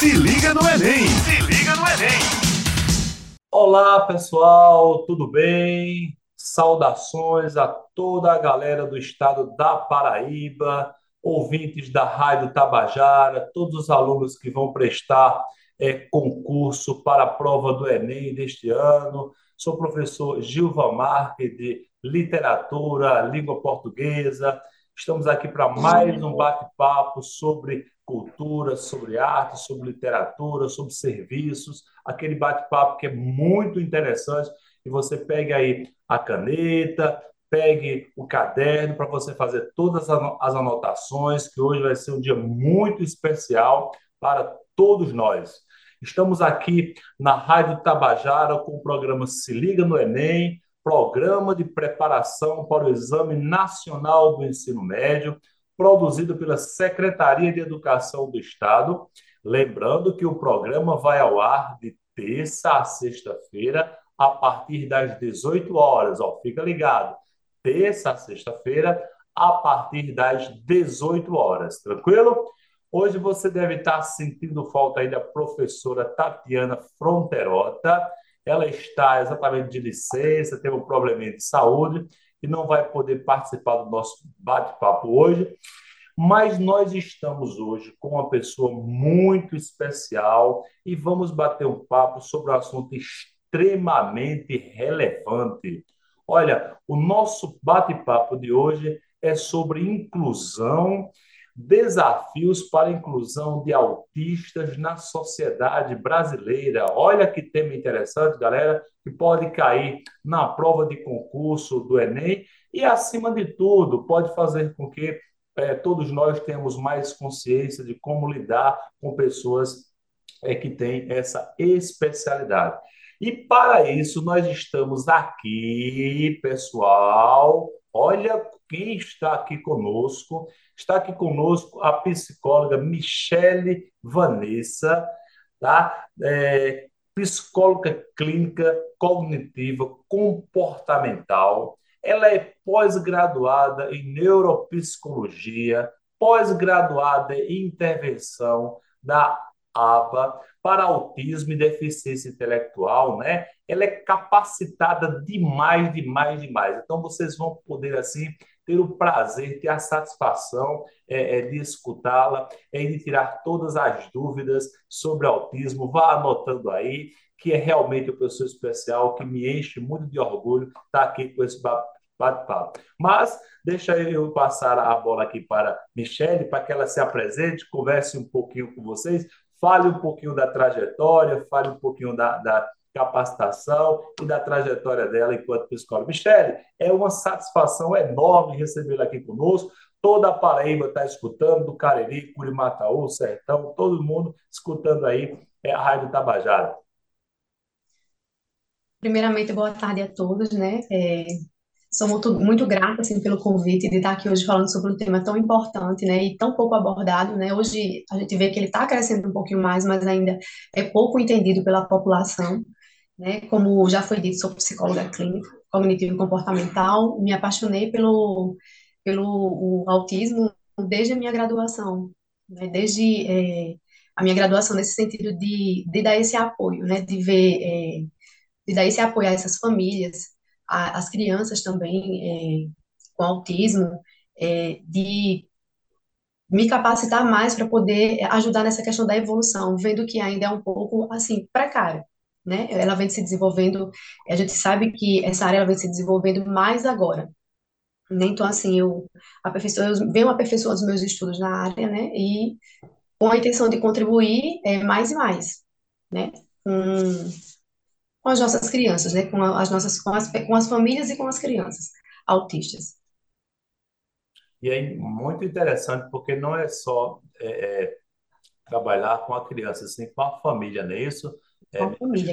Se liga no Enem! Se liga no Enem! Olá, pessoal, tudo bem? Saudações a toda a galera do estado da Paraíba, ouvintes da Rádio Tabajara, todos os alunos que vão prestar é, concurso para a prova do Enem deste ano. Sou o professor Gilva Marques, de Literatura, Língua Portuguesa. Estamos aqui para mais um bate-papo sobre cultura, sobre arte, sobre literatura, sobre serviços, aquele bate-papo que é muito interessante. E você pegue aí a caneta, pegue o caderno para você fazer todas as anotações, que hoje vai ser um dia muito especial para todos nós. Estamos aqui na Rádio Tabajara com o programa Se Liga no Enem, programa de preparação para o Exame Nacional do Ensino Médio produzido pela Secretaria de Educação do Estado. Lembrando que o programa vai ao ar de terça a sexta-feira, a partir das 18 horas. Ó, fica ligado. Terça a sexta-feira, a partir das 18 horas. Tranquilo? Hoje você deve estar sentindo falta aí da professora Tatiana Fronterota. Ela está exatamente de licença, teve um probleminha de saúde e não vai poder participar do nosso bate-papo hoje. Mas nós estamos hoje com uma pessoa muito especial e vamos bater um papo sobre um assunto extremamente relevante. Olha, o nosso bate-papo de hoje é sobre inclusão Desafios para a inclusão de autistas na sociedade brasileira. Olha que tema interessante, galera, que pode cair na prova de concurso do Enem e, acima de tudo, pode fazer com que é, todos nós tenhamos mais consciência de como lidar com pessoas é, que têm essa especialidade. E para isso, nós estamos aqui, pessoal. Olha quem está aqui conosco. Está aqui conosco a psicóloga Michele Vanessa, tá? É, psicóloga clínica cognitiva comportamental. Ela é pós-graduada em neuropsicologia, pós-graduada em intervenção da ABA para autismo e deficiência intelectual, né? Ela é capacitada demais, demais, demais. Então vocês vão poder assim ter o prazer, ter a satisfação é, é, de escutá-la, é, de tirar todas as dúvidas sobre autismo. Vá anotando aí, que é realmente o professor especial que me enche muito de orgulho estar aqui com esse bate-papo. Mas deixa eu passar a bola aqui para Michele, para que ela se apresente, converse um pouquinho com vocês, fale um pouquinho da trajetória, fale um pouquinho da, da capacitação e da trajetória dela enquanto psicóloga. Michele, é uma satisfação enorme recebê-la aqui conosco. Toda a Paraíba está escutando, do Cariri, Curimataú, Sertão, todo mundo escutando aí é, a Rádio Tabajara. Primeiramente, boa tarde a todos, né? É, sou muito, muito grata, assim, pelo convite de estar aqui hoje falando sobre um tema tão importante, né? E tão pouco abordado, né? Hoje a gente vê que ele está crescendo um pouquinho mais, mas ainda é pouco entendido pela população né? Como já foi dito, sou psicóloga clínica, cognitivo comportamental, me apaixonei pelo, pelo autismo desde a minha graduação, né? Desde é, a minha graduação nesse sentido de, de dar esse apoio, né? De ver, é, de dar esse apoio a essas famílias, a, as crianças também é, com autismo, é, de me capacitar mais para poder ajudar nessa questão da evolução, vendo que ainda é um pouco assim precário né? Ela vem se desenvolvendo, a gente sabe que essa área ela vem se desenvolvendo mais agora. Né? Então, assim, eu, aperfeiçoo, eu venho aperfeiçoando os meus estudos na área, né? E com a intenção de contribuir é, mais e mais, né? Com, com as nossas crianças, né? Com as nossas, com as, com as famílias e com as crianças autistas. E é muito interessante, porque não é só é, é trabalhar com a criança, sim com a família, não é isso? É,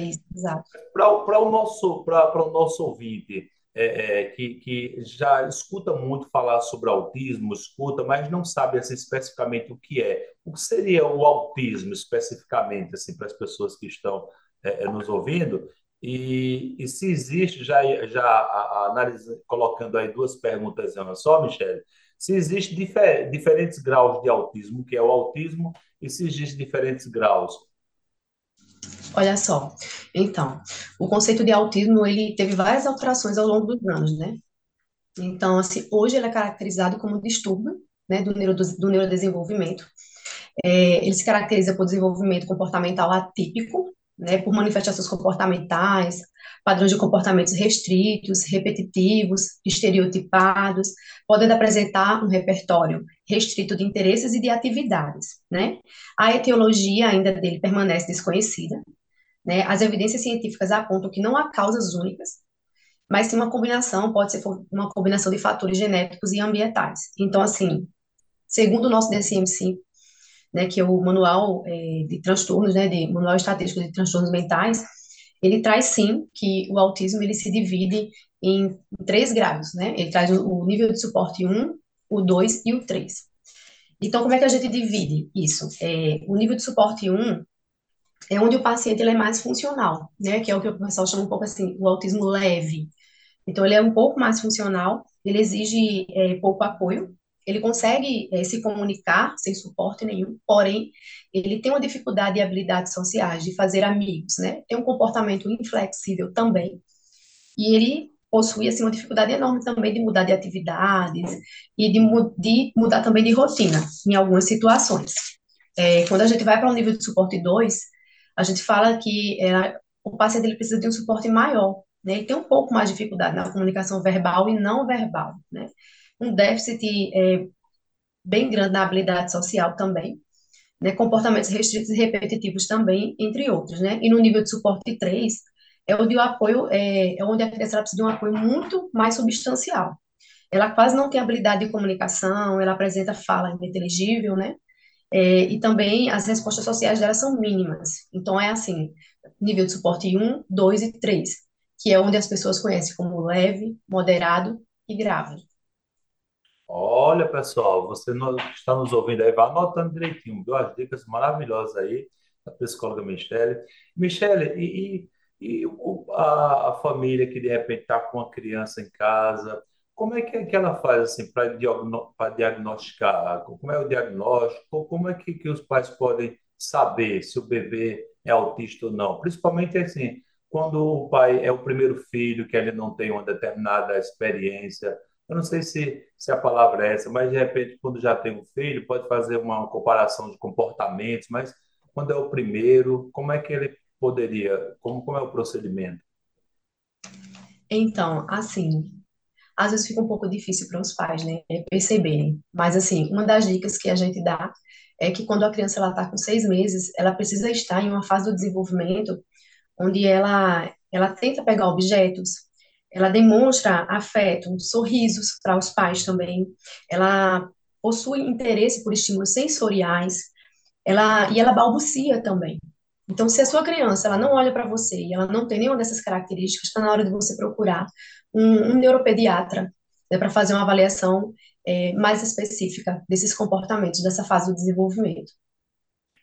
isso, exato. Para o nosso, para o nosso ouvinte, é, é, que, que já escuta muito falar sobre autismo, escuta, mas não sabe assim, especificamente o que é. O que seria o autismo especificamente assim, para as pessoas que estão é, é nos ouvindo? E, e, se existe, já, já a, a, colocando aí duas perguntas em uma só, Michele, se existem difer diferentes graus de autismo, que é o autismo, e se existem diferentes graus. Olha só, então, o conceito de autismo, ele teve várias alterações ao longo dos anos, né? Então, assim, hoje ele é caracterizado como distúrbio, né, do, neuro, do neurodesenvolvimento. É, ele se caracteriza por desenvolvimento comportamental atípico, né, por manifestações comportamentais, padrões de comportamentos restritos, repetitivos, estereotipados, podem apresentar um repertório restrito de interesses e de atividades, né? A etiologia ainda dele permanece desconhecida, né? As evidências científicas apontam que não há causas únicas, mas sim uma combinação, pode ser uma combinação de fatores genéticos e ambientais. Então, assim, segundo o nosso DSM-5, né, que é o manual é, de transtornos, né, de manual estatístico de transtornos mentais, ele traz sim que o autismo ele se divide em três graus, né? Ele traz o, nível de suporte 1, o 2 e o 3. Então, como é que a gente divide isso? É, o nível de suporte 1 é onde o paciente ele é mais funcional, né? Que é o que o pessoal chama um pouco assim, o autismo leve. Então, ele é um pouco mais funcional, ele exige é, pouco apoio, ele consegue é, se comunicar sem suporte nenhum, porém, ele tem uma dificuldade de habilidades sociais, de fazer amigos, né? Tem um comportamento inflexível também. E ele possui, assim, uma dificuldade enorme também de mudar de atividades e de, de mudar também de rotina, em algumas situações. É, quando a gente vai para um nível de suporte 2, a gente fala que é, o paciente ele precisa de um suporte maior, né? Ele tem um pouco mais de dificuldade na comunicação verbal e não verbal, né? Um déficit é, bem grande na habilidade social também, né, comportamentos restritos e repetitivos também, entre outros, né, e no nível de suporte 3, é onde o apoio, é, é onde a criança precisa de um apoio muito mais substancial. Ela quase não tem habilidade de comunicação, ela apresenta fala ininteligível, né, é, e também as respostas sociais dela são mínimas. Então, é assim, nível de suporte 1, 2 e 3, que é onde as pessoas conhecem como leve, moderado e grave. Olha, pessoal, você que está nos ouvindo aí, vai anotando direitinho, viu? As dicas maravilhosas aí da psicóloga Michele. Michele, e, e, e a, a, família que de repente está com uma criança em casa, como é que, que ela faz assim para diagno, diagnosticar? Como é o diagnóstico? Como é que, que os pais podem saber se o bebê é autista ou não? Principalmente assim, quando o pai é o primeiro filho, que ele não tem uma determinada experiência eu não sei se, se a palavra é essa, mas de repente, quando já tem um filho, pode fazer uma comparação de comportamentos, mas quando é o primeiro, como é que ele poderia, como, como é o procedimento? Então, assim, às vezes fica um pouco difícil para os pais, né, perceberem. Mas, assim, uma das dicas que a gente dá é que quando a criança ela está com seis meses, ela precisa estar em uma fase do desenvolvimento onde ela, ela tenta pegar objetos, ela demonstra afeto, sorrisos para os pais também, ela possui interesse por estímulos sensoriais, ela, e ela balbucia também. Então, se a sua criança ela não olha para você e ela não tem nenhuma dessas características, está na hora de você procurar um, um neuropediatra né, para fazer uma avaliação é, mais específica desses comportamentos, dessa fase do desenvolvimento.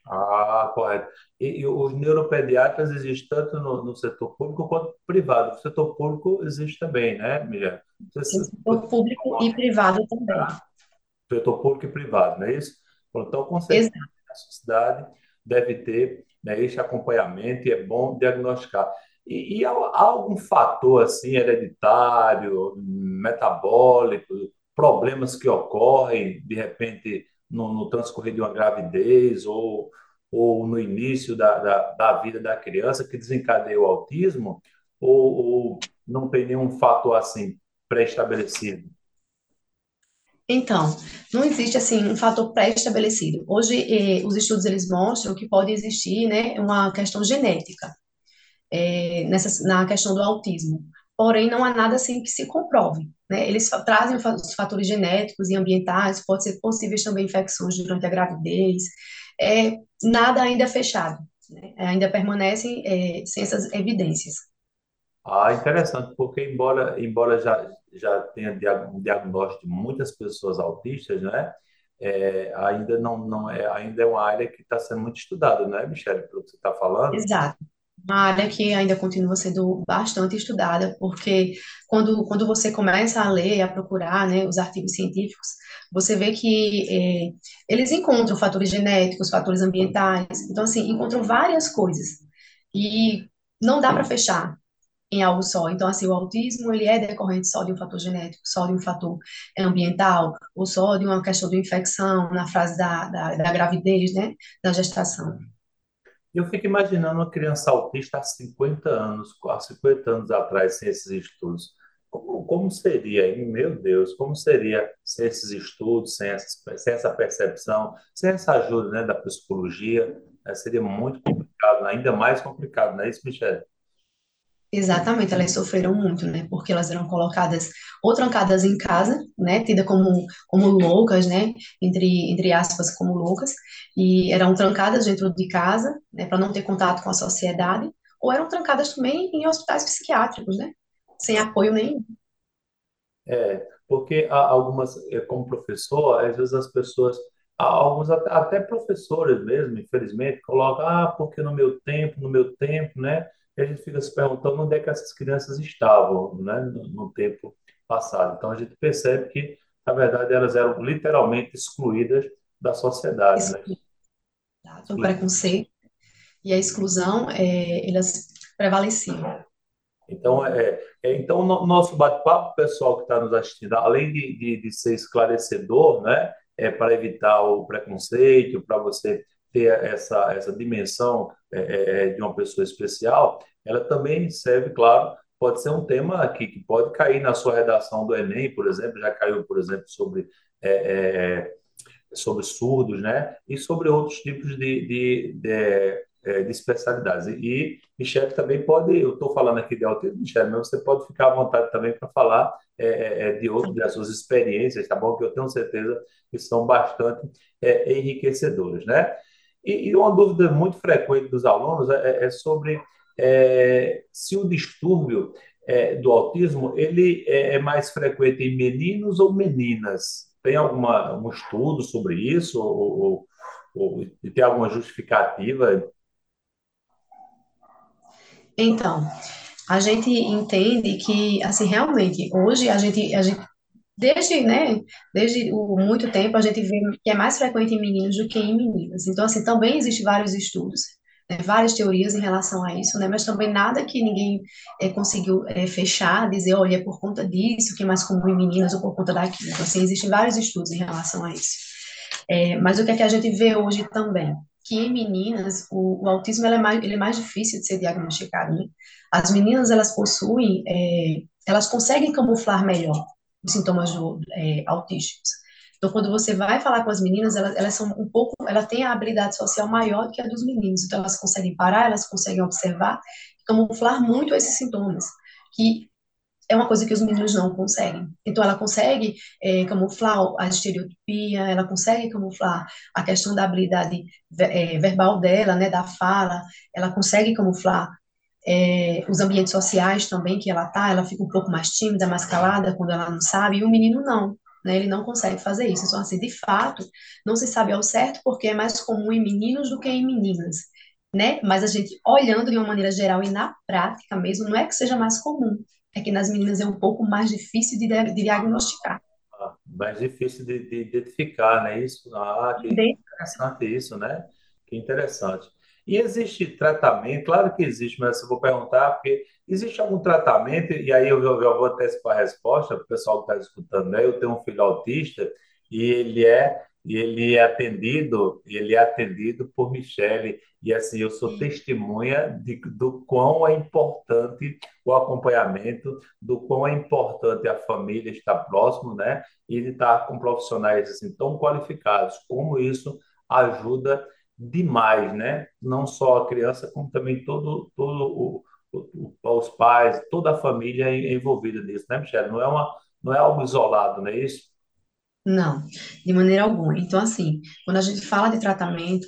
Ah, correto. E, e os neuropediatras existem tanto no, no setor público quanto privado. No setor público existe também, né, Miguel? No setor público e privado também. Ah, setor público e privado, não é isso? Então, com certeza, Exato. a sociedade deve ter né, esse acompanhamento e é bom diagnosticar. E, e há, há algum fator assim hereditário, metabólico, problemas que ocorrem de repente no, no transcorrer de uma gravidez ou, ou no início da, da, da vida da criança que desencadeia o autismo? Ou, ou não tem nenhum fator assim pré-estabelecido? Então, não existe assim um fator pré-estabelecido. Hoje, eh, os estudos eles mostram que pode existir, né, uma questão genética eh, nessa na questão do autismo. Porém, não há nada assim que se comprove. Né? Eles trazem os fatores genéticos e ambientais, pode ser possíveis também infecções durante a gravidez, é, nada ainda é fechado, né? ainda permanecem é, sem essas evidências. Ah, interessante, porque embora, embora já, já tenha um diagnóstico de muitas pessoas autistas, né? É, ainda não, não é, ainda é uma área que está sendo muito estudada, não é, Michelle, pelo que você está falando? Exato. Uma área que ainda continua sendo bastante estudada, porque quando, quando você começa a ler, a procurar, né, os artigos científicos, você vê que eh, eles encontram fatores genéticos, fatores ambientais, então, assim, encontram várias coisas. E não dá para fechar em algo só. Então, assim, o autismo, ele é decorrente só de um fator genético, só de um fator ambiental, ou só de uma questão de infecção na fase da, da, da gravidez, né, da gestação. Eu fico imaginando uma criança autista há 50 anos, há 50 anos atrás, sem esses estudos. Como, como seria, meu Deus, como seria sem esses estudos, sem, essas, sem essa percepção, sem essa ajuda, né, da psicologia? né? Seria muito complicado, ainda mais complicado, não é isso, Michele? Exatamente, elas sofreram muito, né? Porque elas eram colocadas ou trancadas em casa, né? Tida como, como loucas, né? Entre, entre aspas, como loucas, e eram trancadas dentro de casa, né? Para não ter contato com a sociedade, ou eram trancadas também em hospitais psiquiátricos, né? Sem apoio nenhum. É, porque algumas, é, como professor, às vezes as pessoas, alguns até até professores mesmo, infelizmente, colocam, ah, porque no meu tempo, no meu tempo, né? E a gente fica se perguntando onde é que essas crianças estavam, né, no, no tempo passado. Então a gente percebe que, na verdade, elas eram literalmente excluídas da sociedade, né? Excluídas. O preconceito e a exclusão, é, elas prevaleciam. Então, é, é, então no, nosso bate-papo, pessoal que está nos assistindo, além de, de, de ser esclarecedor, né, é para evitar o preconceito, para você ter essa, essa dimensão é, é, é, de uma pessoa especial, ela também serve, claro, pode ser um tema aqui que pode cair na sua redação do Enem, por exemplo, já caiu, por exemplo, sobre, é, é, sobre surdos, né? E sobre outros tipos de, de, de de especialidades. E Michele também pode, eu estou falando aqui de autismo, Michele, mas você pode ficar à vontade também para falar é, é, de outras das suas experiências, tá bom? Que eu tenho certeza que são bastante é, enriquecedoras, né? E, e, uma dúvida muito frequente dos alunos é, é sobre se o distúrbio do autismo ele é, mais frequente em meninos ou meninas? Tem alguma um estudo sobre isso ou, ou, ou tem alguma justificativa Então, a gente entende que, assim, realmente, hoje a gente, a gente desde, né, desde o, muito tempo, a gente vê que é mais frequente em meninos do que em meninas. Então, assim, também existem vários estudos, né, várias teorias em relação a isso, né, mas também nada que ninguém é, conseguiu é, fechar, dizer, olha, é por conta disso que é mais comum em meninas ou por conta daquilo. Então, assim, existem vários estudos em relação a isso. É, mas o que é que a gente vê hoje também? que em meninas o, o autismo é mais, ele é mais difícil de ser diagnosticado, né? As meninas, elas possuem, é, elas conseguem camuflar melhor sintomas do, é, autísticos. Então, quando você vai falar com as meninas, elas, elas são um pouco, elas têm a habilidade social maior que a dos meninos. Então, elas conseguem parar, elas conseguem observar, camuflar muito esses sintomas, que é uma coisa que os meninos não conseguem. Então, ela consegue é, camuflar a estereotipia, ela consegue camuflar a questão da habilidade é, verbal dela, né, da fala, ela consegue camuflar é, os ambientes sociais também que ela tá, ela fica um pouco mais tímida, mais calada quando ela não sabe, e o menino não. Né, ele não consegue fazer isso. Então, assim, de fato, não se sabe ao certo porque é mais comum em meninos do que em meninas, né? Mas a gente, olhando de uma maneira geral e na prática mesmo, não é que seja mais comum, é que nas meninas é um pouco mais difícil de, de diagnosticar. Ah, mais difícil de, de identificar, né? Isso, ah, que interessante isso, né? Que interessante. E existe tratamento? Claro que existe, mas eu vou perguntar, porque existe algum tratamento, e aí eu, eu, eu vou antecipar a resposta para o pessoal que está escutando, né? Eu tenho um filho autista e ele é e ele é atendido, ele é atendido por Michele, e assim, eu sou testemunha de, do quão é importante o acompanhamento, do quão é importante a família estar próximo, né? E de estar com profissionais assim tão qualificados, como isso ajuda demais, né? Não só a criança, como também todo, todo o, o, os pais, toda a família é envolvida nisso, né, Michele? Não é uma, não é algo isolado, não é isso? Não, de maneira alguma. Então, assim, quando a gente fala de tratamento,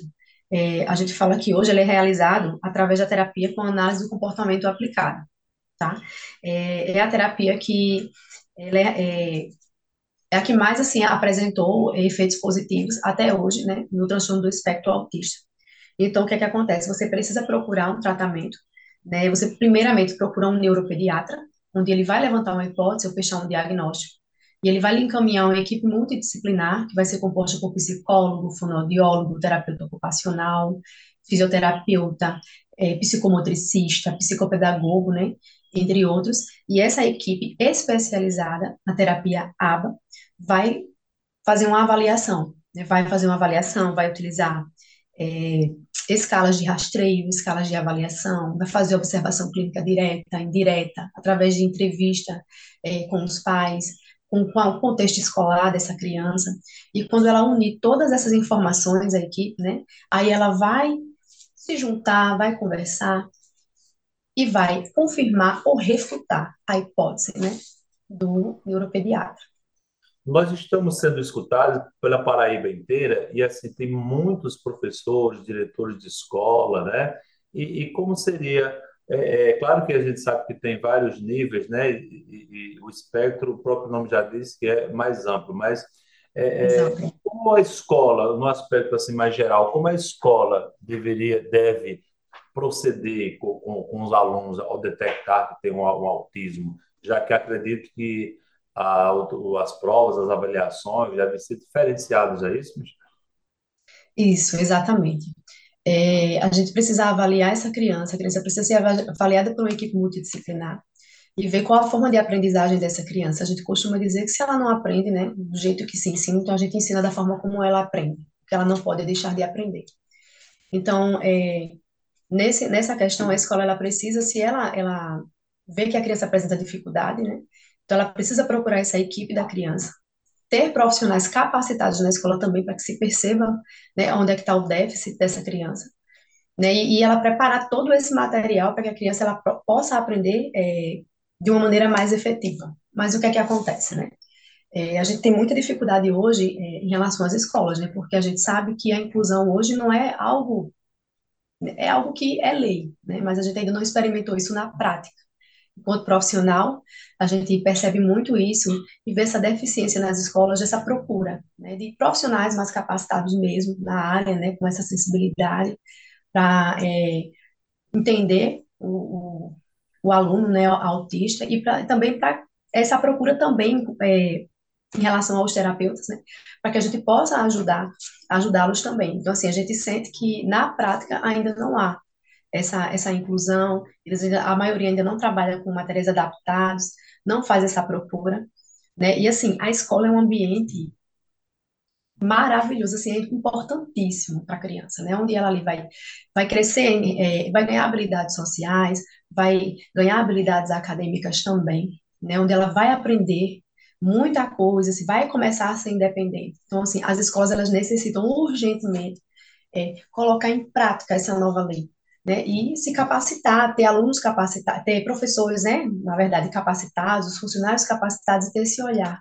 é, a gente fala que hoje ele é realizado através da terapia com análise do comportamento aplicado, tá? É, é a terapia que ela é, é, é a que mais, assim, apresentou efeitos positivos até hoje, né, no transtorno do espectro autista. Então, o que é que acontece? Você precisa procurar um tratamento né? Você primeiramente procura um neuropediatra, onde ele vai levantar uma hipótese ou fechar um diagnóstico. E ele vai lhe encaminhar uma equipe multidisciplinar, que vai ser composta por psicólogo, fonoaudiólogo, terapeuta ocupacional, fisioterapeuta, é, psicomotricista, psicopedagogo, né? Entre outros. E essa equipe especializada na terapia ABA vai fazer uma avaliação, né? Vai fazer uma avaliação, vai utilizar é, escalas de rastreio, escalas de avaliação, vai fazer observação clínica direta, indireta, através de entrevista é, com os pais, com, o contexto escolar dessa criança. E quando ela unir todas essas informações à equipe, né, aí ela vai se juntar, vai conversar e vai confirmar ou refutar a hipótese, né, do neuropediatra. Nós estamos sendo escutados pela Paraíba inteira e assim tem muitos professores, diretores de escola, né? E, e como seria? É, é, claro que a gente sabe que tem vários níveis, né? E, e, o espectro, o próprio nome já diz que é mais amplo, mas é, é, como a escola, no aspecto assim mais geral, como a escola deveria, deve proceder com, com, com os alunos ao detectar que tem um, um autismo, já que acredito que a, as provas, as avaliações devem ser diferenciadas, é isso, Michel? Isso, exatamente. É, a gente precisa avaliar essa criança, a criança precisa ser avaliada por uma equipe multidisciplinar e ver qual a forma de aprendizagem dessa criança. A gente costuma dizer que se ela não aprende, né, do jeito que se ensina, então a gente ensina da forma como ela aprende, porque ela não pode deixar de aprender. Então, é, nesse, nessa questão, a escola ela precisa, se ela, ela vê que a criança apresenta dificuldade, né, então, ela precisa procurar essa equipe da criança, ter profissionais capacitados na escola também para que se perceba né, onde é que está o déficit dessa criança. Né, e, e, ela preparar todo esse material para que a criança ela possa aprender é, de uma maneira mais efetiva. Mas o que é que acontece, né? É, a gente tem muita dificuldade hoje é, em relação às escolas, né? Porque a gente sabe que a inclusão hoje não é algo é algo que é lei, né? Mas a gente ainda não experimentou isso na prática enquanto profissional, a gente percebe muito isso e vê essa deficiência nas escolas, dessa procura, né, de profissionais mais capacitados mesmo na área, né, com essa sensibilidade, para é, entender o, o, o, aluno, né, autista, e pra, também para essa procura também é, em relação aos terapeutas, né, para que a gente possa ajudar, ajudá-los também. Então, assim, a gente sente que na prática ainda não há essa, essa inclusão, eles ainda, a maioria ainda não trabalha com materiais adaptados, não faz essa procura, né? E assim, a escola é um ambiente maravilhoso, assim, é importantíssimo para a criança, né? Onde ela ali vai, vai crescer, é, vai ganhar habilidades sociais, vai ganhar habilidades acadêmicas também, né? Onde ela vai aprender muita coisa, se vai começar a ser independente. Então, assim, as escolas elas necessitam urgentemente é, colocar em prática essa nova lei, né, e se capacitar, ter alunos capacitados, ter professores, né, na verdade, capacitados, funcionários capacitados e ter esse olhar,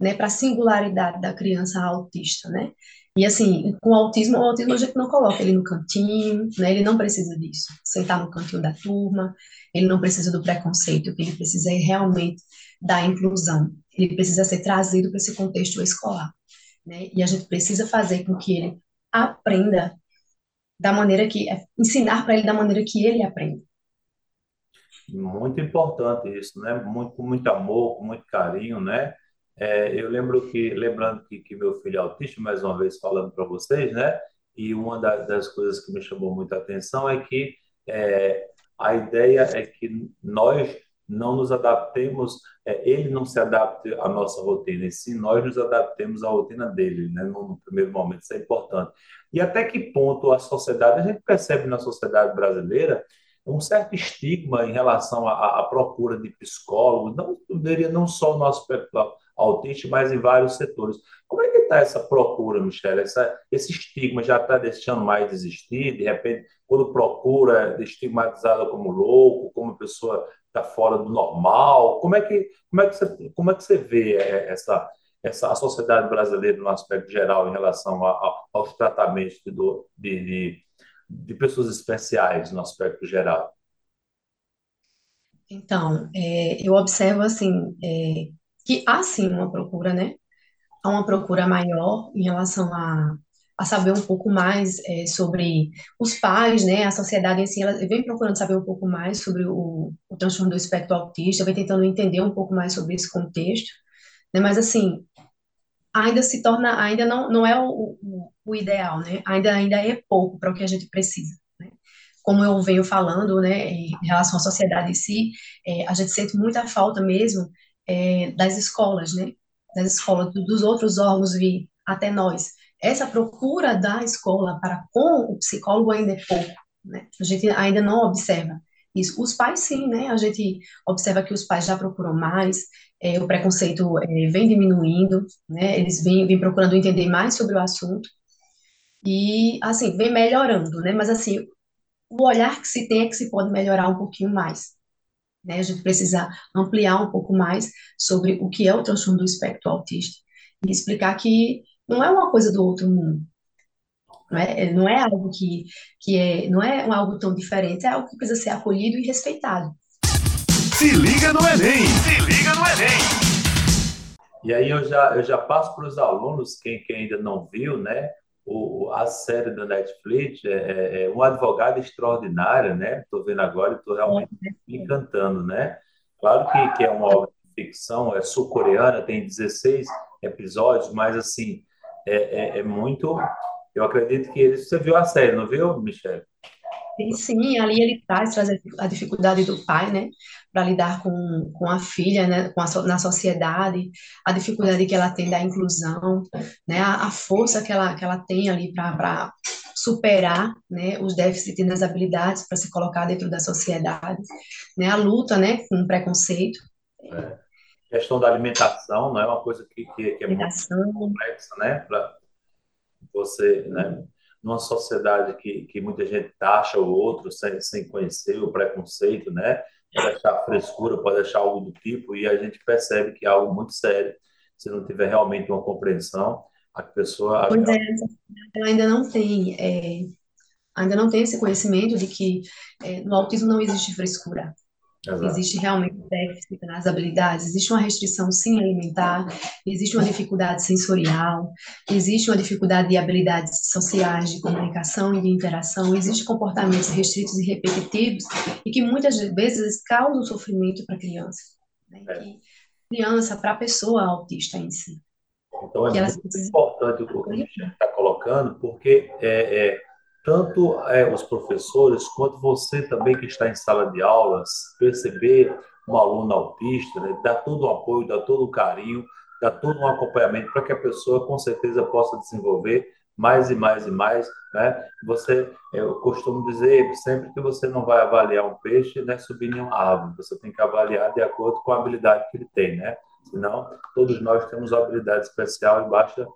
né, para a singularidade da criança autista, né, e assim, com o autismo, o autismo a gente não coloca ele no cantinho, né, ele não precisa disso, sentar no cantinho da turma, ele não precisa do preconceito, o que ele precisa é realmente da inclusão, ele precisa ser trazido para esse contexto escolar, né, e a gente precisa fazer com que ele aprenda da maneira que ensinar para ele da maneira que ele aprende. Muito importante isso, né? Muito, com muito amor, com muito carinho, né? É, eu lembro que, lembrando que, que meu filho é autista, mais uma vez falando para vocês, né? E uma das, das coisas que me chamou muita atenção é que é, a ideia é que nós não nos adaptemos, é, ele não se adapte à nossa rotina, e sim nós nos adaptemos à rotina dele, né, no, no, primeiro momento, isso é importante. E até que ponto a sociedade, a gente percebe na sociedade brasileira um certo estigma em relação à, à procura de psicólogos, não não só no aspecto autista, mas em vários setores. Como é que está essa procura, Michelle? Essa, esse estigma já está deixando mais de existir? De repente, quando procura, é estigmatizada como louco, como pessoa está fora do normal? Como é que, como é que, você, como é que você vê é, essa, essa, a sociedade brasileira no aspecto geral em relação a, a, aos tratamentos de, de, de, de, pessoas especiais no aspecto geral? Então, é, eu observo assim é, que há sim uma procura, né? Há uma procura maior em relação a, a saber um pouco mais é, sobre os pais, né, a sociedade em si, ela vem procurando saber um pouco mais sobre o, o transtorno do espectro autista, vem tentando entender um pouco mais sobre esse contexto, né, mas assim, ainda se torna, ainda não, não é o, o, o ideal, né, ainda, ainda é pouco para o que a gente precisa. Né. Como eu venho falando, né, em relação à sociedade em si, é, a gente sente muita falta mesmo é, das escolas, né, das escolas, dos outros órgãos vir até nós, essa procura da escola para com o psicólogo ainda é pouco, né? A gente ainda não observa isso. Os pais, sim, né? A gente observa que os pais já procuram mais, é, o preconceito é, vem diminuindo, né? Eles vêm, vêm procurando entender mais sobre o assunto e, assim, vem melhorando, né? Mas, assim, o olhar que se tem é que se pode melhorar um pouquinho mais. Né? A gente precisa ampliar um pouco mais sobre o que é o transtorno do espectro autista e explicar que não é uma coisa do outro mundo. Não é, não é algo que, que é, não é algo tão diferente, é algo que precisa ser acolhido e respeitado. Se liga no Enem! Se liga no Enem! E aí eu já, eu já passo para os alunos, quem, quem ainda não viu, né? O, a série da Netflix é, é, é um advogado extraordinário, né? Estou vendo agora e estou realmente me encantando, né? Claro que, que é uma obra de ficção, é sul-coreana, tem 16 episódios, mas assim, é, é, é, muito. Eu acredito que ele. Você viu a série, não viu, Michelle? Sim, sim, ali ele traz, traz a dificuldade do pai, né, para lidar com, com a filha, né, com a, na sociedade, a dificuldade que ela tem da inclusão, né, a, a força que ela, que ela tem ali para superar, né, os déficits nas habilidades para se colocar dentro da sociedade, né, a luta, né, com o preconceito. É questão da alimentação não é uma coisa que, que, que é muito complexa, né? Para você, né? Numa sociedade que, que muita gente taxa o outro sem, sem conhecer o preconceito, né? Pode achar frescura, pode achar algo do tipo, e a gente percebe que é algo muito sério. Se não tiver realmente uma compreensão, a pessoa. Pois é, ela ainda não tem, é, ainda não tem esse conhecimento de que é, no autismo não existe frescura. Exato. Existe realmente déficit nas habilidades, existe uma restrição sim alimentar, existe uma dificuldade sensorial, existe uma dificuldade de habilidades sociais, de comunicação e de interação, existe comportamentos restritos e repetitivos e que muitas vezes causam sofrimento para a criança. Né? É. criança, para a pessoa autista em si. Então é muito importante o que a gente está colocando, porque é, é tanto é, os professores quanto você também que está em sala de aulas, perceber um aluno autista, né, dar todo o apoio, dar todo o carinho, dar todo um acompanhamento para que a pessoa com certeza possa desenvolver mais e mais e mais, né? Você, eu costumo dizer sempre que você não vai avaliar um peixe, né, subindo em uma árvore, você tem que avaliar de acordo com a habilidade que ele tem, né? Senão, todos nós temos uma habilidade especial e basta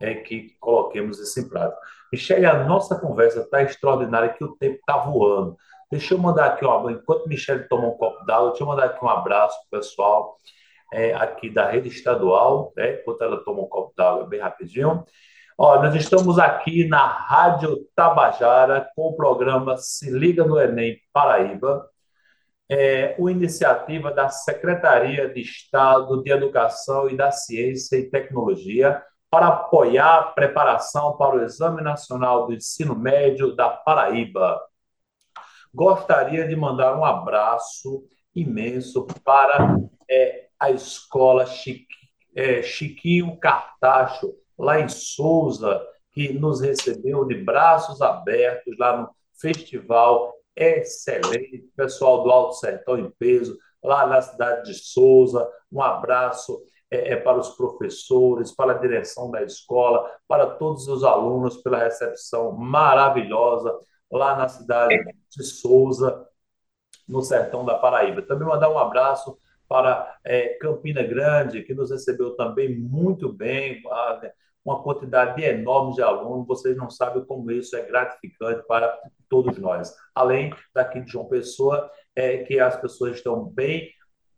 é, que coloquemos isso em prática. Michele, a nossa conversa está extraordinária, que o tempo está voando. Deixa eu mandar aqui, ó, enquanto Michele toma um copo d'água, deixa eu mandar aqui um abraço para o pessoal é, aqui da rede estadual, né, enquanto ela toma um copo d'água bem rapidinho. Ó, nós estamos aqui na Rádio Tabajara com o programa Se Liga no Enem Paraíba, é uma iniciativa da Secretaria de Estado de Educação e da Ciência e Tecnologia, para apoiar a preparação para o Exame Nacional do Ensino Médio da Paraíba. Gostaria de mandar um abraço imenso para é, a escola Chiqui, é, Chiquinho Cartacho, lá em Souza, que nos recebeu de braços abertos lá no festival. Excelente, pessoal do Alto Sertão em Peso, lá na cidade de Souza. Um abraço é, é, para os professores, para a direção da escola, para todos os alunos pela recepção maravilhosa lá na cidade de Souza, no sertão da Paraíba. Também mandar um abraço para é, Campina Grande, que nos recebeu também muito bem, uma quantidade enorme de alunos. Vocês não sabem como isso é gratificante para todos nós. Além daqui de João Pessoa, é, que as pessoas estão bem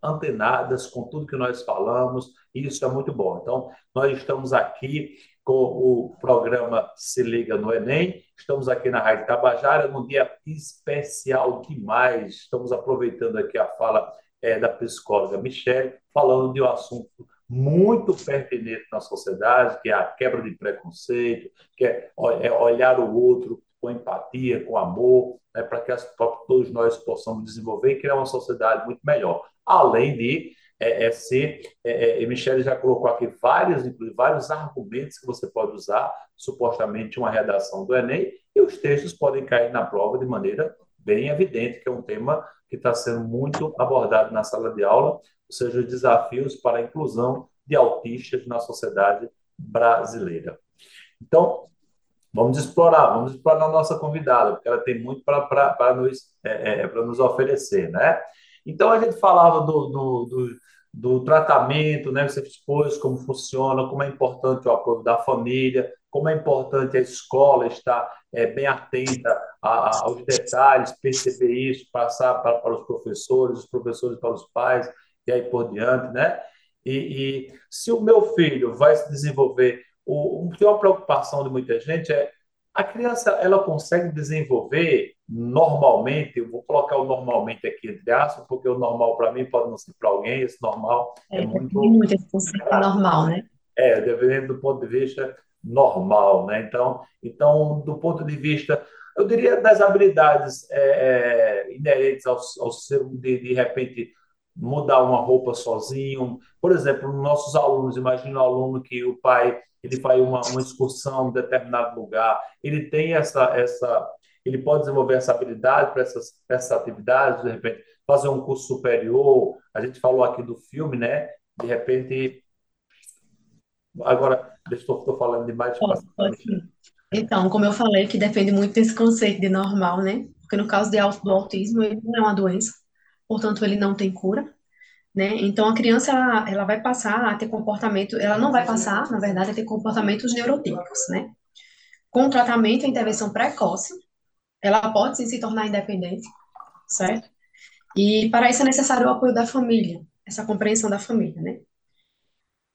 antenadas com tudo que nós falamos, e isso é muito bom. Então, nós estamos aqui com o programa Se Liga no Enem, estamos aqui na Rádio Tabajara, num dia especial demais. Estamos aproveitando aqui a fala é, da psicóloga Michelle, falando de um assunto muito pertinente na sociedade, que é a quebra de preconceito, que é, é olhar o outro com empatia, com amor, né, para que as, todos nós possamos desenvolver e criar uma sociedade muito melhor. Além de é, é ser, é, é, Michele já colocou aqui vários, inclusive, vários argumentos que você pode usar, supostamente uma redação do Enem, e os textos podem cair na prova de maneira bem evidente, que é um tema que está sendo muito abordado na sala de aula, ou seja, os desafios para a inclusão de autistas na sociedade brasileira. Então, vamos explorar, vamos explorar a nossa convidada, porque ela tem muito para nos, é, é, nos oferecer, né? Então, a gente falava do, do, do, do tratamento, né? Você expôs como funciona, como é importante o apoio da família, como é importante a escola estar é, bem atenta a, aos detalhes, perceber isso, passar para, para, os professores, os professores para os pais, e aí por diante, né? E, e se o meu filho vai se desenvolver, o, tem uma preocupação de muita gente é a criança ela consegue desenvolver normalmente, eu vou colocar o normalmente aqui entre aspas, porque o normal para mim pode não ser para alguém, esse normal é, é muito... muito esse conceito normal, né? É, dependendo do ponto de vista normal, né? Então, então do ponto de vista, eu diria das habilidades é, é, inerentes ao, ao ser de, de repente mudar uma roupa sozinho, por exemplo, nossos alunos, imagina um aluno que o pai ele faz uma, uma excursão em determinado lugar, ele tem essa essa ele pode desenvolver essa habilidade para essas, essas atividades, de repente fazer um curso superior. A gente falou aqui do filme, né? De repente Agora, deixa eu estou falando demais. Então, como eu falei, que depende muito desse conceito de normal, né? Porque no caso de, do autismo, ele não é uma doença, portanto, ele não tem cura, né? Então, a criança, ela, ela vai passar a ter comportamento, ela não vai passar, na verdade, a ter comportamentos neurotípicos, né? Com tratamento e intervenção precoce, ela pode sim se tornar independente, certo? E para isso é necessário o apoio da família, essa compreensão da família, né?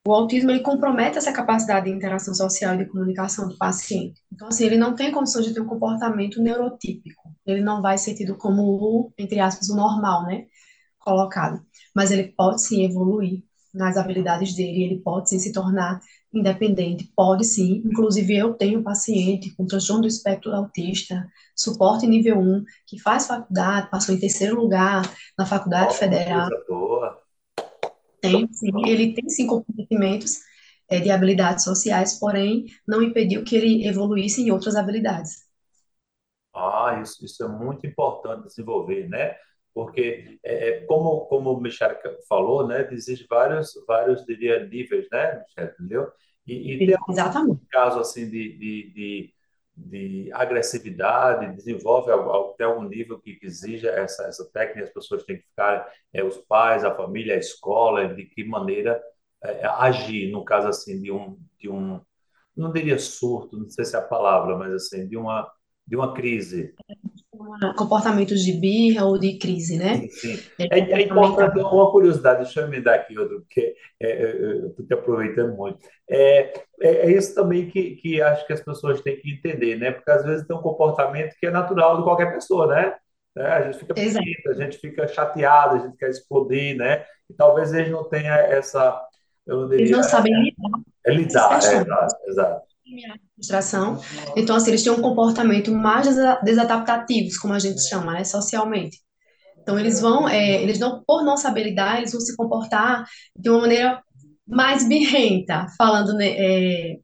O autismo ele compromete essa capacidade de interação social e de comunicação do paciente. Então, assim, ele não tem condições de ter um comportamento neurotípico. Ele não vai ser tido como o, entre aspas, o normal, né? Colocado. Mas ele pode sim evoluir nas habilidades dele, ele pode sim se tornar independente, pode sim. Inclusive, eu tenho paciente com transtorno do espectro autista, suporte nível 1, que faz faculdade, passou em terceiro lugar na Faculdade Federal. Boa tem, sim, ele tem sim comprometimentos é, de habilidades sociais, porém não impediu que ele evoluísse em outras habilidades. Ah, isso, isso é muito importante desenvolver, né? Porque, é, é como, como o Michel falou, né, existem vários, vários, diria, níveis, né, Michel, entendeu? E, e tem um caso, assim, de, de, de de agressividade, desenvolve até algum nível que exija essa, essa técnica, as pessoas têm que ficar, é, os pais, a família, a escola, de que maneira é, agir, no caso assim, de um, de um, não diria surto, não sei se é a palavra, mas assim, de uma, de uma crise. Comportamentos de birra ou de crise, né? Sim, sim. É, é, é importante, uma curiosidade, deixa eu me dar aqui outro, porque é, é, eu estou te aproveitando muito. É, é, é, isso também que, que acho que as pessoas têm que entender, né? Porque às vezes tem um comportamento que é natural de qualquer pessoa, né? É, a gente fica a gente fica chateado, a gente quer explodir, né? E talvez eles não tenham essa. Eu não diria, eles não sabem lidar. É lidar, é, exato, exato frustração. Então, assim, eles têm um comportamento mais desadaptativos, como a gente chama, né, socialmente. Então, eles vão, é, eles não, por não saber lidar, eles vão se comportar de uma maneira mais birrenta, falando né, é,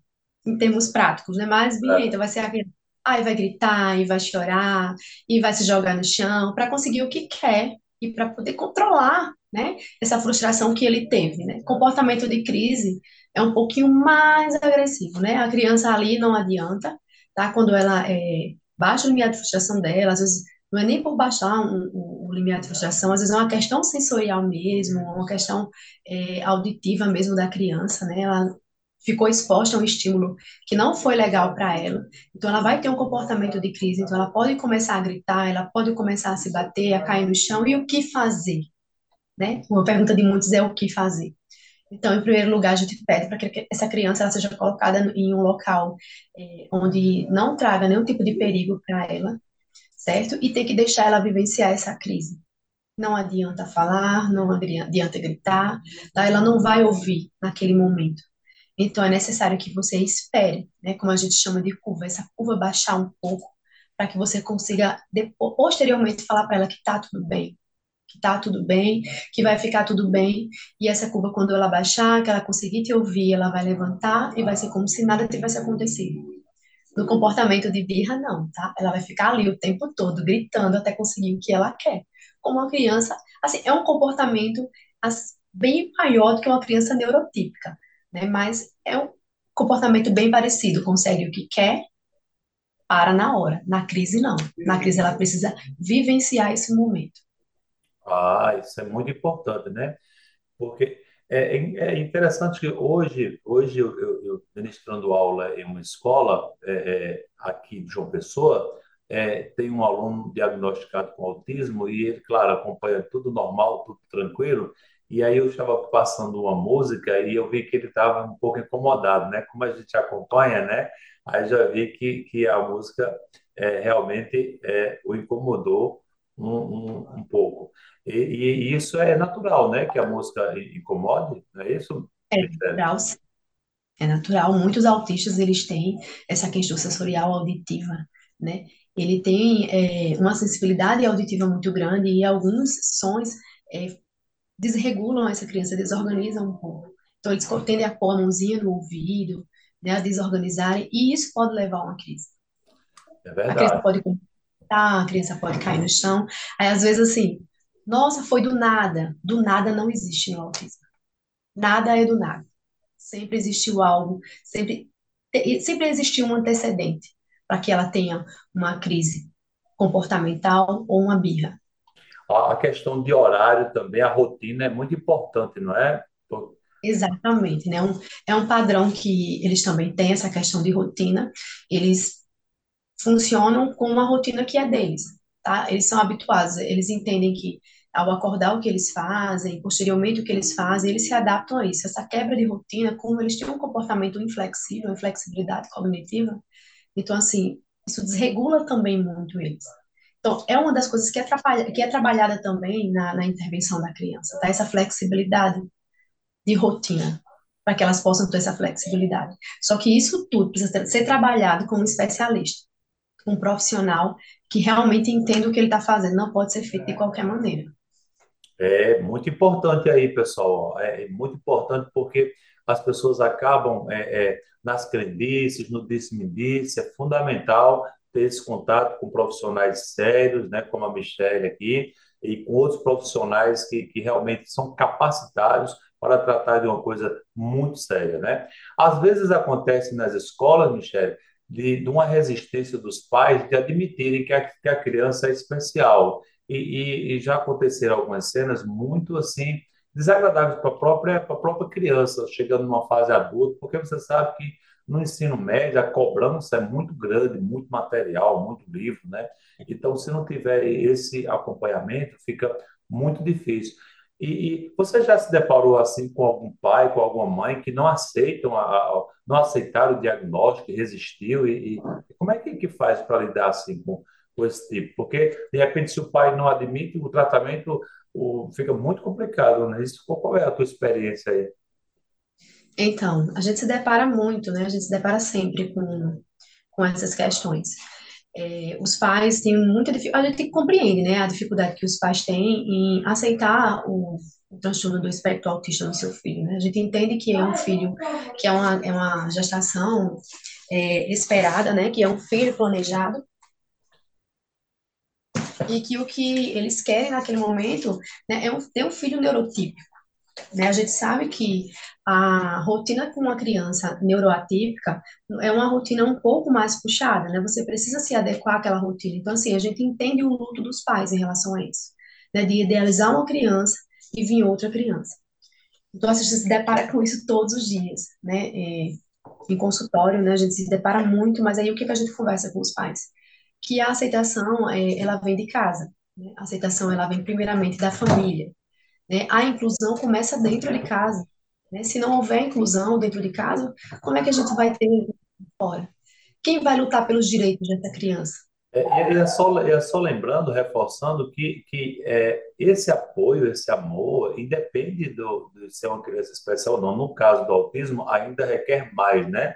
em termos práticos, né, mais birrenta, vai ser aquele, aí vai gritar, e vai chorar, e vai se jogar no chão, para conseguir o que quer e para poder controlar, né, essa frustração que ele teve, né. Comportamento de crise é um pouquinho mais agressivo, né? A criança ali não adianta, tá? Quando ela é, baixa o limiar de frustração dela, às vezes não é nem por baixar um, um limiar de frustração, às vezes é uma questão sensorial mesmo, uma questão é, auditiva mesmo da criança, né? Ela ficou exposta a um estímulo que não foi legal para ela, então ela vai ter um comportamento de crise, então ela pode começar a gritar, ela pode começar a se bater, a cair no chão, e o que fazer? Né? Uma pergunta de muitos é o que fazer. Então, em primeiro lugar, a gente pede para que essa criança seja colocada em um local é, onde não traga nenhum tipo de perigo para ela, certo? E tem que deixar ela vivenciar essa crise. não adianta falar, não adianta gritar, tá? Ela não vai ouvir naquele momento. Então, é necessário que você espere, né, como a gente chama de curva, essa curva baixar um pouco, para que você consiga, posteriormente, falar para ela que está tudo bem, que está tudo bem, que vai ficar tudo bem, e essa curva, quando ela baixar, que ela conseguir te ouvir, ela vai levantar e vai ser como se nada tivesse acontecido. No comportamento de birra, não, tá? Ela vai ficar ali o tempo todo, gritando até conseguir o que ela quer. Como uma criança, assim, é um comportamento bem maior do que uma criança neurotípica né? Mas é um comportamento bem parecido, consegue o que quer, para na hora. Na crise, não. Na crise, ela precisa vivenciar esse momento. Ah, isso é muito importante, né? Porque é, é, é interessante que hoje, hoje eu, eu, eu ministrando aula em uma escola é, é, aqui de João Pessoa, é, tem um aluno diagnosticado com autismo e ele, claro, acompanha tudo normal, tudo tranquilo, e aí eu estava passando uma música e eu vi que ele estava um pouco incomodado, né? Como a gente acompanha, né? Aí já vi que, que a música é, realmente o incomodou um, um, um pouco. E, e, isso é natural, né? Que a música incomode, não é isso? É natural, é natural. Muitos autistas, eles têm essa questão sensorial auditiva, né? Ele tem é, uma sensibilidade auditiva muito grande e alguns sons é, desregulam essa criança, desorganizam um pouco. Então, eles tendem a pôr a mãozinha no ouvido, né, a desorganizarem, e isso pode levar a uma crise. É verdade. A criança pode a criança pode cair no chão. Aí, às vezes, assim, nossa, foi do nada. Do nada não existe no autismo. Nada é do nada. Sempre existiu algo, sempre, sempre existiu um antecedente para que ela tenha uma crise comportamental ou uma birra a questão de horário também, a rotina é muito importante, não é? Exatamente, né? Um, é um padrão que eles também têm essa questão de rotina. Eles funcionam com uma rotina que é deles, tá? Eles são habituados, eles entendem que ao acordar o que eles fazem, posteriormente o que eles fazem, eles se adaptam a isso. Essa quebra de rotina, como eles têm um comportamento inflexível, inflexibilidade cognitiva, então assim, isso desregula também muito eles. Então, é uma das coisas que é, que é trabalhada também na, na intervenção da criança, tá? Essa flexibilidade de rotina, para que elas possam ter essa flexibilidade. Só que isso tudo precisa ser trabalhado com um especialista, um profissional que realmente entenda o que ele está fazendo, não pode ser feito de qualquer maneira. É muito importante aí, pessoal. É muito importante porque as pessoas acabam é, é, nas crendices, no disse-me-disse, é fundamental ter esse contato com profissionais sérios, né, como a Michelle aqui, e com outros profissionais que, que realmente são capacitados para tratar de uma coisa muito séria, né? Às vezes acontece nas escolas, Michelle, de, de uma resistência dos pais de admitirem que a, que a criança é especial. E, e, e já aconteceram algumas cenas muito assim desagradáveis para a própria, própria criança, chegando numa fase adulta, porque você sabe que no ensino médio, a cobrança é muito grande, muito material, muito livro, né? Então, se não tiver esse acompanhamento, fica muito difícil. E, e, você já se deparou assim com algum pai, com alguma mãe que não aceitam, a, a, não aceitaram o diagnóstico, resistiu e, e como é que, que faz para lidar assim com, com esse tipo? Porque de repente se o pai não admite o tratamento, o, fica muito complicado, né? Isso, qual é a tua experiência aí? Então, a gente se depara muito, né? A gente se depara sempre com, com essas questões. É, os pais têm muita dificuldade, a gente compreende, né, a dificuldade que os pais têm em aceitar o, o transtorno do espectro autista no seu filho, né? A gente entende que é um filho, que é uma, é uma gestação é, esperada, né, que é um filho planejado, e que o que eles querem naquele momento né, é um, ter um filho neurotípico. Né? A gente sabe que a rotina com uma criança neuroatípica é uma rotina um pouco mais puxada, né? Você precisa se adequar àquela rotina. Então, assim, a gente entende o luto dos pais em relação a isso, né? De idealizar uma criança e vir outra criança. Então, a gente se depara com isso todos os dias, né? É, em consultório, né? A gente se depara muito, mas aí o que, que a gente conversa com os pais? Que a aceitação, é, ela vem de casa. Né? A aceitação, ela vem primeiramente da família. Né? A inclusão começa dentro de casa. Né? Se não houver inclusão dentro de casa, como é que a gente vai ter fora? Quem vai lutar pelos direitos dessa criança? É, e é só, é só lembrando, reforçando que, que é, esse apoio, esse amor, independe do, de ser uma criança especial ou não. No caso do autismo, ainda requer mais, né?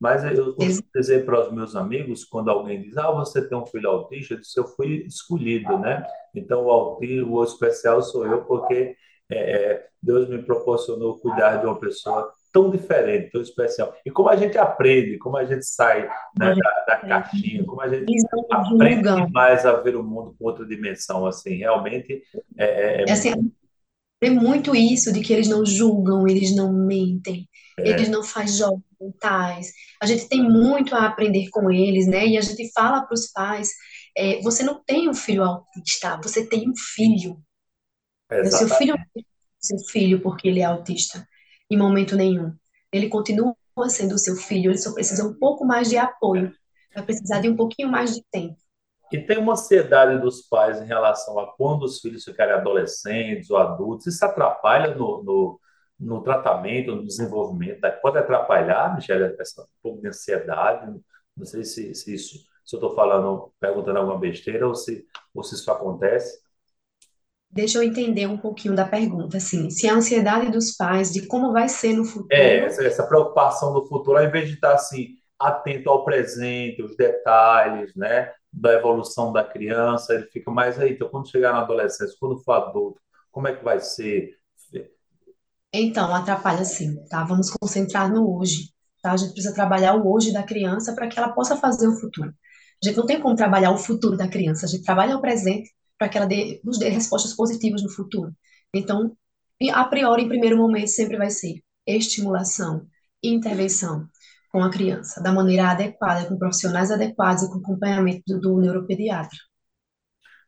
Mas eu costumo dizer para os meus amigos, quando alguém diz, ah, você tem um filho autista, eu disse, eu fui escolhido, né? Então, o autismo, o especial sou eu, porque é, é, Deus me proporcionou cuidar de uma pessoa tão diferente, tão especial. E como a gente aprende, como a gente sai, né, da, da caixinha, como a gente aprende demais a ver o mundo com outra dimensão, assim, realmente é, é, É assim, é muito isso de que eles não julgam, eles não mentem, eles é, não fazem jogos mentais. A gente tem muito a aprender com eles, né? E a gente fala para os pais, é, você não tem um filho autista, você tem um filho. é? O seu filho é seu filho porque ele é autista, em momento nenhum. Ele continua sendo o seu filho, ele só precisa um pouco mais de apoio, vai precisar de um pouquinho mais de tempo. E tem uma ansiedade dos pais em relação a quando os filhos ficarem adolescentes ou adultos. Isso atrapalha no, no, no tratamento, no desenvolvimento. né? Pode atrapalhar, Michele, essa um pouco de ansiedade. Não sei se, se isso, se eu estou falando, perguntando alguma besteira ou se, ou se isso acontece. Deixa eu entender um pouquinho da pergunta, assim, se a ansiedade dos pais de como vai ser no É, futuro, essa, essa preocupação do futuro, ao invés de estar assim, atento ao presente, os detalhes, né, da evolução da criança, ele fica mais aí. Então, quando chegar na adolescência, quando for adulto, como é que vai ser? então atrapalha sim, tá? Vamos concentrar no hoje, tá? A gente precisa trabalhar o hoje da criança para que ela possa fazer o futuro. A gente não tem como trabalhar o futuro da criança, a gente trabalha o presente para que ela dê, nos dê respostas positivas no futuro. Então, a priori, em primeiro momento, sempre vai ser estimulação intervenção com a criança, da maneira adequada, com profissionais adequados e com acompanhamento do, do neuropediatra.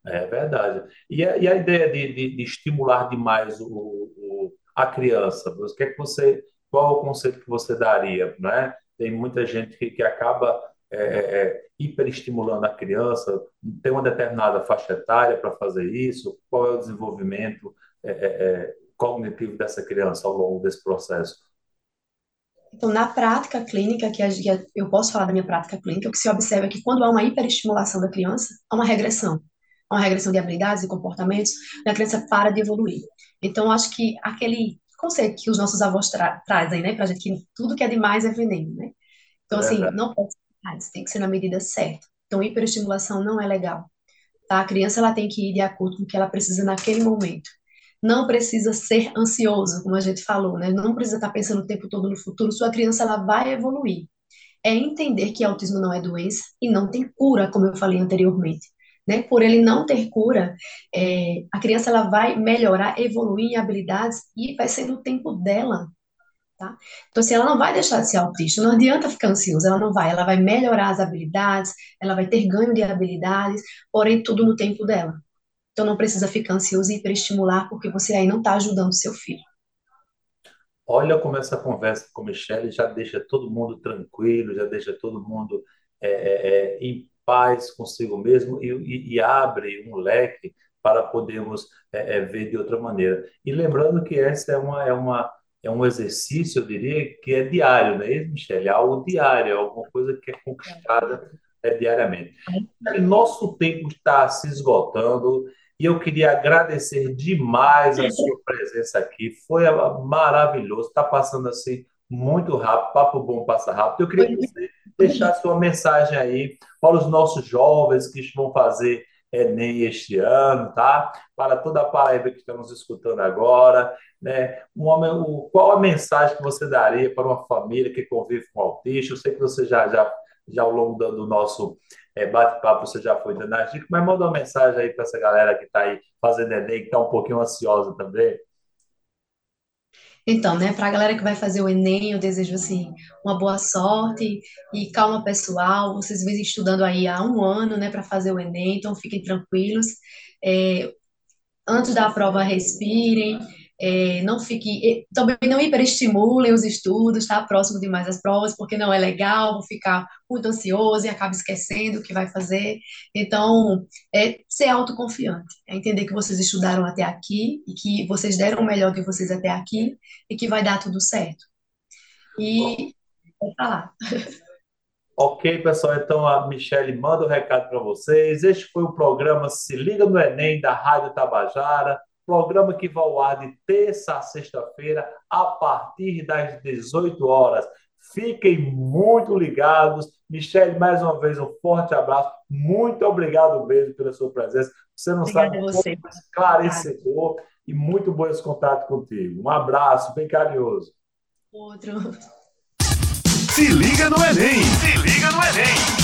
É verdade. E a, e a ideia de, de, de estimular demais o, o- a criança, o que é que você, qual o conceito que você daria, né? Tem muita gente que, que acaba é, é, é, hiperestimulando a criança, tem uma determinada faixa etária para fazer isso, qual é o desenvolvimento é, é, é, cognitivo dessa criança ao longo desse processo? Então, na prática clínica, que eu posso falar da minha prática clínica, o que se observa é que quando há uma hiperestimulação da criança, há uma regressão. Há uma regressão de habilidades e comportamentos, e a criança para de evoluir. Então, acho que aquele conceito que os nossos avós tra trazem, né, pra gente, que tudo que é demais é veneno, né? É Então, assim, verdade. não pode ser demais, tem que ser na medida certa. Então, hiperestimulação não é legal, tá? A criança, ela tem que ir de acordo com o que ela precisa naquele momento. Não precisa ser ansioso, como a gente falou, né? Não precisa estar pensando o tempo todo no futuro. Sua criança ela vai evoluir. É entender que autismo não é doença e não tem cura, como eu falei anteriormente. Né? Por ele não ter cura, é, a criança ela vai melhorar, evoluir em habilidades e vai ser no tempo dela, tá? Então, assim, ela não vai deixar de ser autista, não adianta ficar ansiosa, ela não vai, ela vai melhorar as habilidades, ela vai ter ganho de habilidades, porém tudo no tempo dela. Então não precisa ficar ansioso e hiperestimular, porque você aí não está ajudando seu filho. Olha como essa conversa com Michelle já deixa todo mundo tranquilo, já deixa todo mundo é, é, é, em paz consigo mesmo e, e- e abre um leque para podermos é, é, ver de outra maneira. E lembrando que essa é uma, é uma, é um exercício, eu diria, que é diário, não é isso, Michelle? É algo diário, é alguma coisa que é conquistada é, diariamente. Nosso tempo está se esgotando e eu queria agradecer demais a sua presença aqui. Foi maravilhoso. Está passando assim muito rápido. Papo bom passa rápido. Eu queria que muito você deixasse uma mensagem aí para os nossos jovens que vão fazer Enem este ano, tá? Para toda a Paraíba que está nos escutando agora, né? Uma, o- qual a mensagem que você daria para uma família que convive com autista? Eu sei que você já, já, já ao longo do, do nosso é, bate-papo você já foi dando as dicas, mas manda uma mensagem aí para essa galera que está aí fazendo Enem, que está um pouquinho ansiosa também. Então, né, para a galera que vai fazer o Enem, eu desejo, assim, uma boa sorte e calma pessoal. Vocês vêm estudando aí há um ano, né, para fazer o Enem, então fiquem tranquilos. É, antes da prova, respirem, é, não fiquem, e também não hiperestimulem os estudos, tá? Próximo demais às provas, porque não é legal, vou ficar muito ansioso e acaba esquecendo o que vai fazer. Então, é ser autoconfiante, é entender que vocês estudaram até aqui e que vocês deram o melhor de vocês até aqui e que vai dar tudo certo. E, vou falar. Ok, pessoal, então a Michelle manda o um recado para vocês. Este foi o programa Se Liga no Enem da Rádio Tabajara, programa que vai ao ar de terça a sexta-feira, a partir das 18 horas. Fiquem muito ligados. Michelle, mais uma vez, um forte abraço. Muito obrigado mesmo pela sua presença. Você não Obrigada sabe como você. esclarecedor e muito bom esse contato contigo. Um abraço bem carinhoso. Outro. Se liga no Enem! Se liga no Enem!